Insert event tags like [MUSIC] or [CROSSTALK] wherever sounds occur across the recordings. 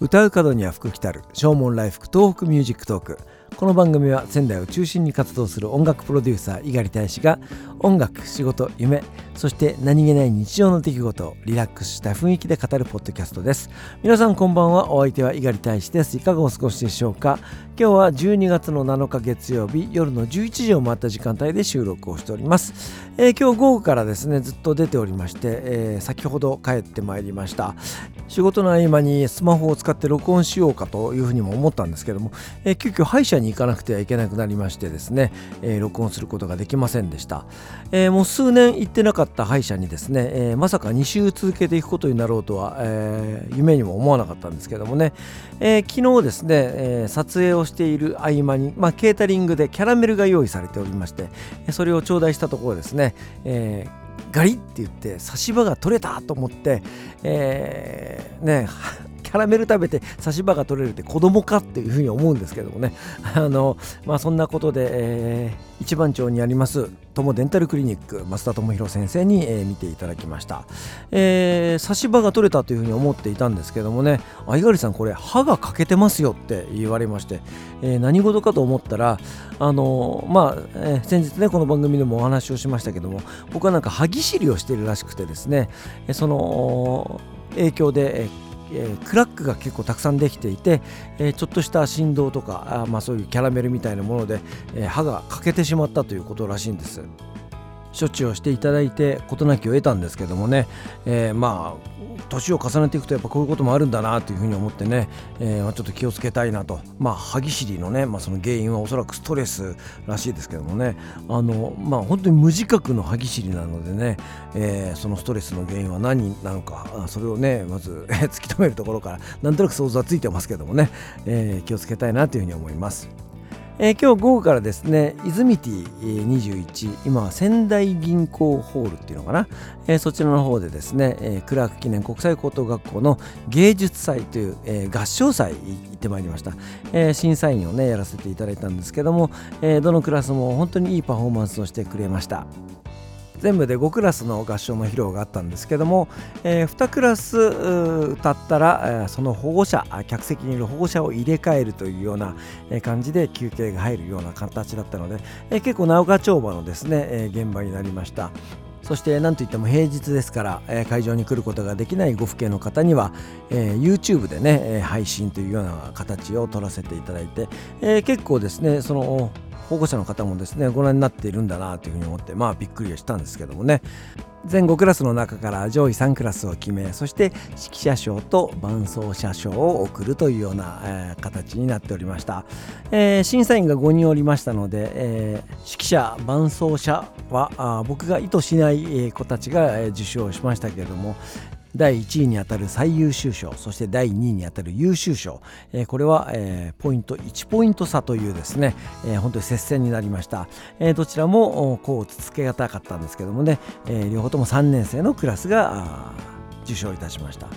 唱う門には福来たる唱門来福東北ミュージックトーク。この番組は仙台を中心に活動する音楽プロデューサー猪狩大使が音楽仕事夢そして何気ない日常の出来事をリラックスした雰囲気で語るポッドキャストです。皆さんこんばんは。お相手は猪狩大使です。いかがお過ごしでしょうか？今日は12月の7日月曜日夜の11時を回った時間帯で収録をしております、えー、今日午後からですねずっと出ておりまして、えー、先ほど帰ってまいりました。仕事の合間にスマホを使って録音しようかというふうにも思ったんですけども、えー、急遽歯医者に行かなくてはいけなくなりましてですね、え、録音することができませんでした、え、もう数年行ってなかった歯医者にですね、え、まさか2週続けていくことになろうとは、え、夢にも思わなかったんですけどもね、え、昨日ですね、え、撮影をしている合間に、まあ、ケータリングでキャラメルが用意されておりましてそれを頂戴したところですね、えーガリって言って差し歯が取れたと思って、えー、ねキャラメル食べて差し歯が取れるって子供かっていうふうに思うんですけどもね。[LAUGHS] あのまあそんなことで、えー、一番町にあります友デンタルクリニック増田智弘先生に、えー、見ていただきました、えー、差し歯が取れたというふうに思っていたんですけどもねあいがりさんこれ歯が欠けてますよって言われまして、えー、何事かと思ったらあのまあ、えー、先日ねこの番組でもお話をしましたけども僕はなんか歯ぎしりをしてるらしくてですねその影響で、えーえー、クラックが結構たくさんできていて、えー、ちょっとした振動とかあ、まあ、そういうキャラメルみたいなもので、えー、歯が欠けてしまったということらしいんです。処置をしていただいて事なきを得たんですけどもね、えー、まあ年を重ねていくとやっぱこういうこともあるんだなというふうに思ってね、えー、ちょっと気をつけたいなと。まあ歯ぎしりのね、まあ、その原因はおそらくストレスらしいですけどもね。あのまあ本当に無自覚の歯ぎしりなのでね、えー、そのストレスの原因は何なのかそれをねまず [LAUGHS] 突き止めるところからなんとなく想像はついてますけどもね、えー、気をつけたいなというふうに思います。えー、今日午後からですね、イズミティ21、今は仙台銀行ホールっていうのかな、えー、そちらの方でですね、えー、クラーク記念国際高等学校の芸術祭という、え、合唱祭行ってまいりました、え、審査員をね、やらせていただいたんですけども、え、どのクラスも本当にいいパフォーマンスをしてくれました。全部で5クラスの合唱の披露があったんですけども、えー、2クラス歌ったら、その保護者客席にいる保護者を入れ替えるというような感じで休憩が入るような形だったので、えー、結構直川町場のですね、えー、現場になりました。そして何といっても平日ですから、えー、会場に来ることができないご父兄の方には、えー、YouTube でね配信というような形を取らせていただいて、えー、結構ですねその保護者の方もですねご覧になっているんだなというふうに思ってまあびっくりはしたんですけどもね。全5クラスの中から上位3クラスを決めそして指揮者賞と伴奏者賞を贈るというような、えー、形になっておりました、えー、審査員が5人おりましたので、えー、指揮者伴奏者は僕が意図しない子たちが受賞しましたけれども、第1位にあたる最優秀賞そして第2位にあたる優秀賞、えー、これは、えー、ポイント1ポイント差というですね、えー、本当に接戦になりました、え、どちらもこうつつけがたかったんですけどもね、え、両方とも3年生のクラスが受賞いたしました、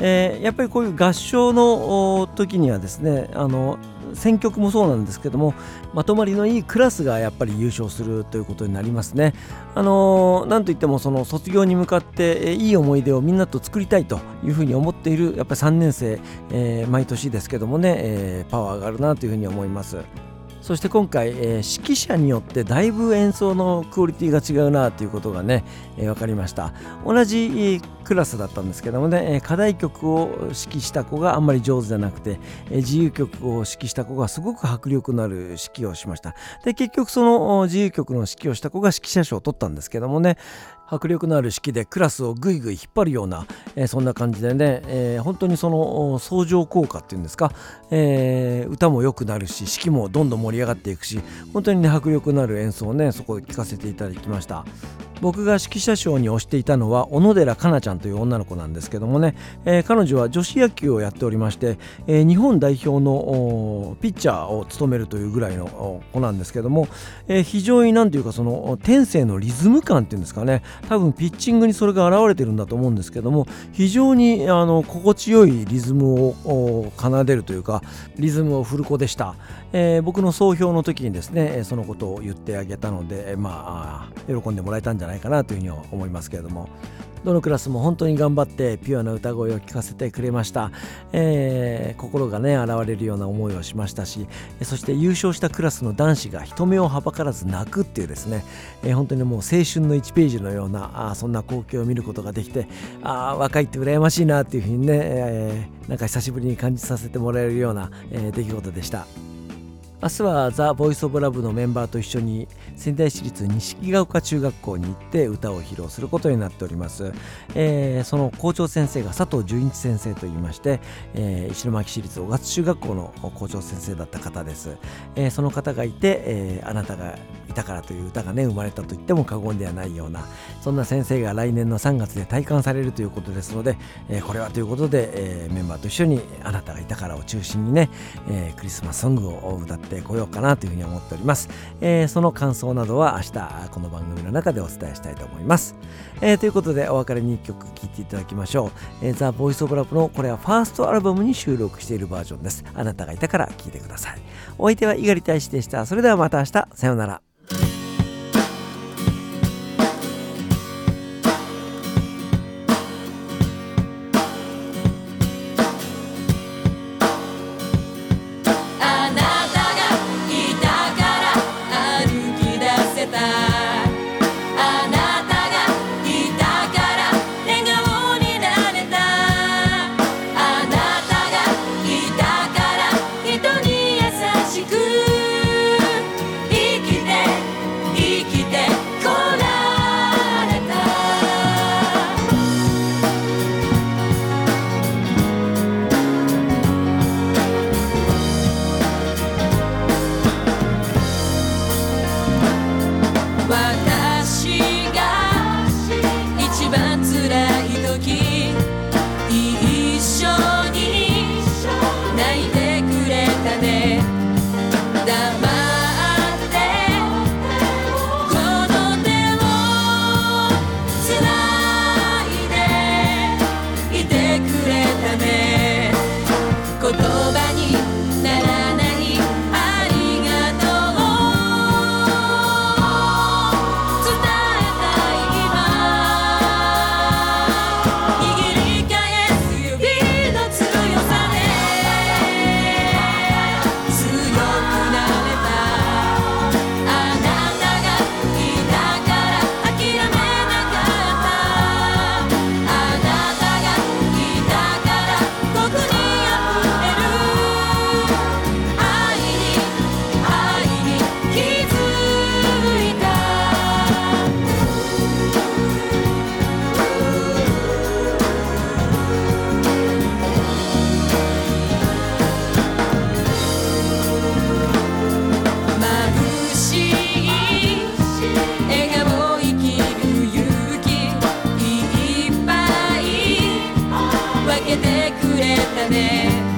え、やっぱりこういう合唱の時にはですねあの選曲もそうなんですけどもまとまりのいいクラスがやっぱり優勝するということになりますね。あのー、なんといってもその卒業に向かっていい思い出をみんなと作りたいというふうに思っているやっぱり3年生、えー、毎年ですけどもね、えー、パワーがあるなというふうに思います。そして今回、えー、指揮者によってだいぶ演奏のクオリティが違うなということがね、えー、分かりました同じクラスだったんですけどもね課題曲を指揮した子があんまり上手じゃなくて自由曲を指揮した子がすごく迫力のある指揮をしました。で結局その自由曲の指揮をした子が指揮者賞を取ったんですけどもね迫力のある式でクラスをぐいぐい引っ張るような、えー、そんな感じでね、えー、本当にその相乗効果っていうんですか、えー、歌も良くなるし式もどんどん盛り上がっていくし本当にね迫力のある演奏をねそこで聴かせていただきました。僕が指揮者賞に推していたのは小野寺香奈ちゃんという女の子なんですけどもね、えー、彼女は女子野球をやっておりまして、えー、日本代表のピッチャーを務めるというぐらいの子なんですけども、えー、非常に何ていうかその天性のリズム感っていうんですかね。多分ピッチングにそれが現れてるんだと思うんですけども非常にあの心地よいリズムを奏でるというかリズムを振る子でした、えー、僕の総評の時にですねそのことを言ってあげたのでまあ喜んでもらえたんじゃないかなというふうには思いますけれども。どのクラスも本当に頑張ってピュアな歌声を聞かせてくれました、えー、心がね現れるような思いをしましたしそして優勝したクラスの男子が人目をはばからず泣くっていうですね、えー、本当にもう青春の1ページのようなあそんな光景を見ることができてあ若いって羨ましいなっていうふうにね、えー、なんか久しぶりに感じさせてもらえるような、えー、出来事でした。明日はザ・ボイス・オブ・ラブのメンバーと一緒に仙台市立錦ヶ丘中学校に行って歌を披露することになっております、えー、その校長先生が佐藤純一先生といいまして、えー、石巻市立小勝中学校の校長先生だった方です、えー、その方がいて、えあなたがたからという歌がね生まれたと言っても過言ではないようなそんな先生が来年の3月で退官されるということですので、えこれはということで、えメンバーと一緒にあなたがいたからを中心にね、えクリスマスソングを歌ってこようかなというふうに思っております、えその感想などは明日この番組の中でお伝えしたいと思います、えということでお別れに1曲聴いていただきましょう、えー、ザ・ボイス・オブ・ラブのこれはファーストアルバムに収録しているバージョンです。あなたがいたから聴いてください。お相手は猪狩大使でした。それではまた明日。さようなら。くれたね。